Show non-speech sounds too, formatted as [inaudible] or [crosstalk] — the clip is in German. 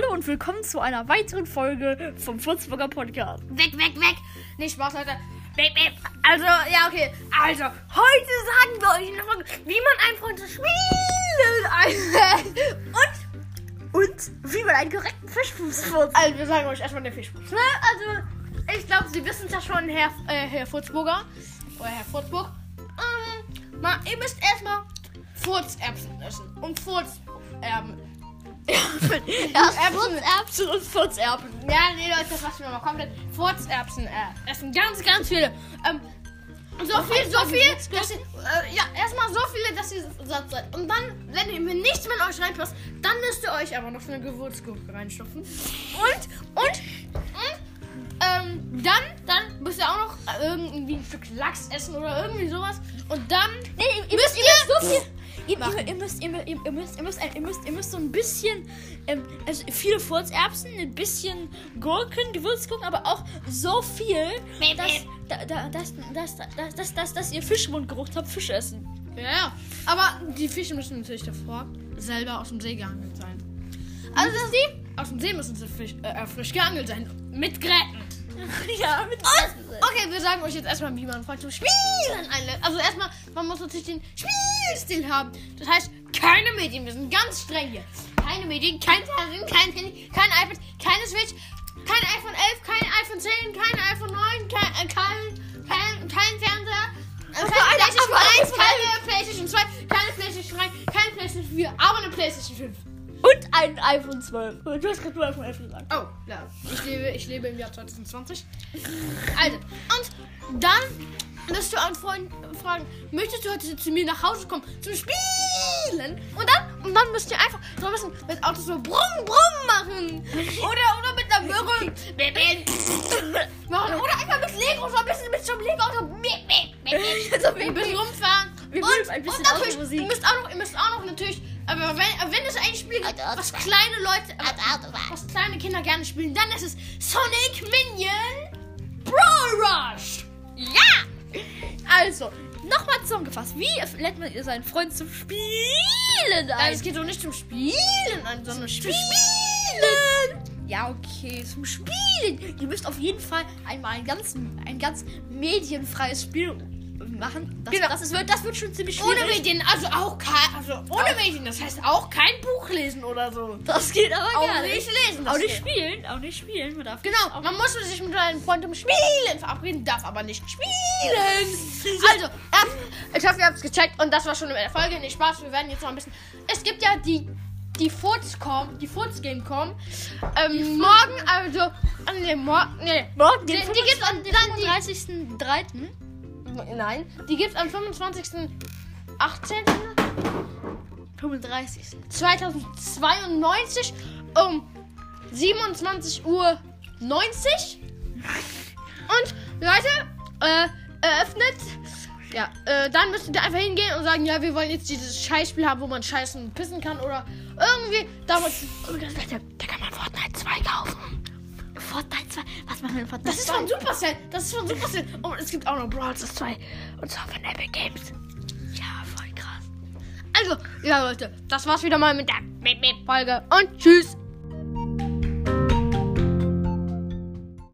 Hallo und willkommen zu einer weiteren Folge vom Furzburger Podcast. Weg, weg, weg. Nicht Spaß, Leute. Weg, weg. Also, ja, okay. Also, heute sagen wir euch noch, wie man ein Freund zu spielen einlädt. [laughs] Und, Und wie man einen korrekten Fischfuß furzt. also, wir sagen euch erstmal den Fischfuß. Ne? Also, ich glaube, Sie wissen es ja schon, Herr, äh, Herr Furzburger. Oder Herr Furzburg. Ähm, mal, ihr müsst erstmal Furzerbsen essen. Und Furzerben. Erst Furzerbsen und Furzerbsen. Ja, nee, Leute, das lassen wir mal komplett. Furzerbsen äh, essen. Ganz, ganz viele. Ähm, so viel, so viel, dass ihr, äh, ja, erstmal so viele, dass ihr satt seid. Und dann, wenn ihr mir nichts mit euch reinpasst, dann müsst ihr euch aber noch eine Gewürzgurke reinstopfen. Und, und, und, ähm, dann, dann müsst ihr auch noch irgendwie ein Stück Lachs essen oder irgendwie sowas. Und dann Nee, ihr, ihr müsst, ihr müsst so viel. Ihr, ihr, ihr, müsst, ihr, ihr, ihr, müsst, ihr, müsst, ihr, müsst, ihr müsst so ein bisschen, ähm, also viele Furzerbsen, ein bisschen Gurken, Gewürzgurken, aber auch so viel, dass, da, da, dass, dass, dass, dass, dass, dass ihr Fischmundgeruch habt, Fisch essen. Ja, ja. Aber die Fische müssen natürlich davor selber aus dem See geangelt sein. Also die aus dem See müssen sie fisch, äh, frisch geangelt sein. Mit Gräten. [laughs] ja, mit Okay, wir sagen euch jetzt erstmal, wie man Freund zum Spielen einlädt. Also erstmal, man muss natürlich den Spielstil haben. Das heißt, keine Medien. Wir sind ganz streng hier. Keine Medien, kein Fernsehen, kein Handy, kein iPad, keine Switch, kein iPhone 11, kein iPhone 10, kein iPhone 9, kein, äh, kein, kein, kein Fernseher. Äh, keine ein- PlayStation aber ein 1, keine PlayStation 2, keine PlayStation 3, keine PlayStation 4, aber eine PlayStation 5. Und ein iPhone 12. Du hast gerade nur iPhone 11 gesagt. Oh, ja. Ich lebe, ich lebe im Jahr 2020. Also, und dann wirst du einen Freund fragen, möchtest du heute zu mir nach Hause kommen zum Spielen? Und dann, und dann müsst ihr einfach so ein bisschen mit Autos so brumm, brumm machen. Oder, oder mit einer Möhre machen. Oder einfach mit Lego, so ein bisschen mit so einem Lego-Auto. [laughs] So ein bisschen rumfahren. Wir und, ein bisschen und natürlich, ihr müsst auch noch, ihr müsst auch noch natürlich, aber wenn, wenn es ein Spiel gibt, was kleine Leute, was kleine Kinder gerne spielen, dann ist es Sonic Minion Brawl Rush. Ja! Also, nochmal zusammengefasst. Wie lädt man seinen Freund zum Spielen Nein, ein? es geht doch nicht zum Spielen an, sondern Zum Spiel. Spielen! Ja, okay, zum Spielen. Ihr müsst auf jeden Fall einmal ein ganz, ein ganz medienfreies Spiel machen. Das, Genau. das, ist, wird, das wird schon ziemlich Ohne schwierig. Medien, also auch kein, also ohne Medien, das heißt auch kein Buch lesen oder so. Das geht aber Auch gar nicht lesen, Auch nicht geht. spielen. Auch nicht spielen. Man darf Genau, man muss sich mit seinem Freund um Spielen verabreden, darf aber nicht spielen. [laughs] Also, ähm, ich hoffe, ihr habt es gecheckt und das war schon in der Folge. Nicht Spaß, wir werden jetzt noch ein bisschen. Es gibt ja die. Die Furzcom, die Furzgame.com. Ähm, morgen, also. ah, Nee, morgen. Nee. Morgen, Die, den die gibt's am den dann die, 35.03. Nein, die gibt's am 25. 18. 35. 2092 um 27 Uhr 90. Und Leute, äh, eröffnet. Ja, äh, dann müsst ihr einfach hingehen und sagen, ja, wir wollen jetzt dieses Scheißspiel haben, wo man scheißen und pissen kann oder irgendwie. Damals, Leute, da kann man Fortnite 2 kaufen. Fortnite 2. Was machen wir in Fortnite Das ist 2? von Supercell. Das ist von Supercell. Und es gibt auch noch Brawl Stars 2. Und zwar von Epic Games. Ja, voll krass. Also, ja, Leute, das war's wieder mal mit der Folge. Und tschüss.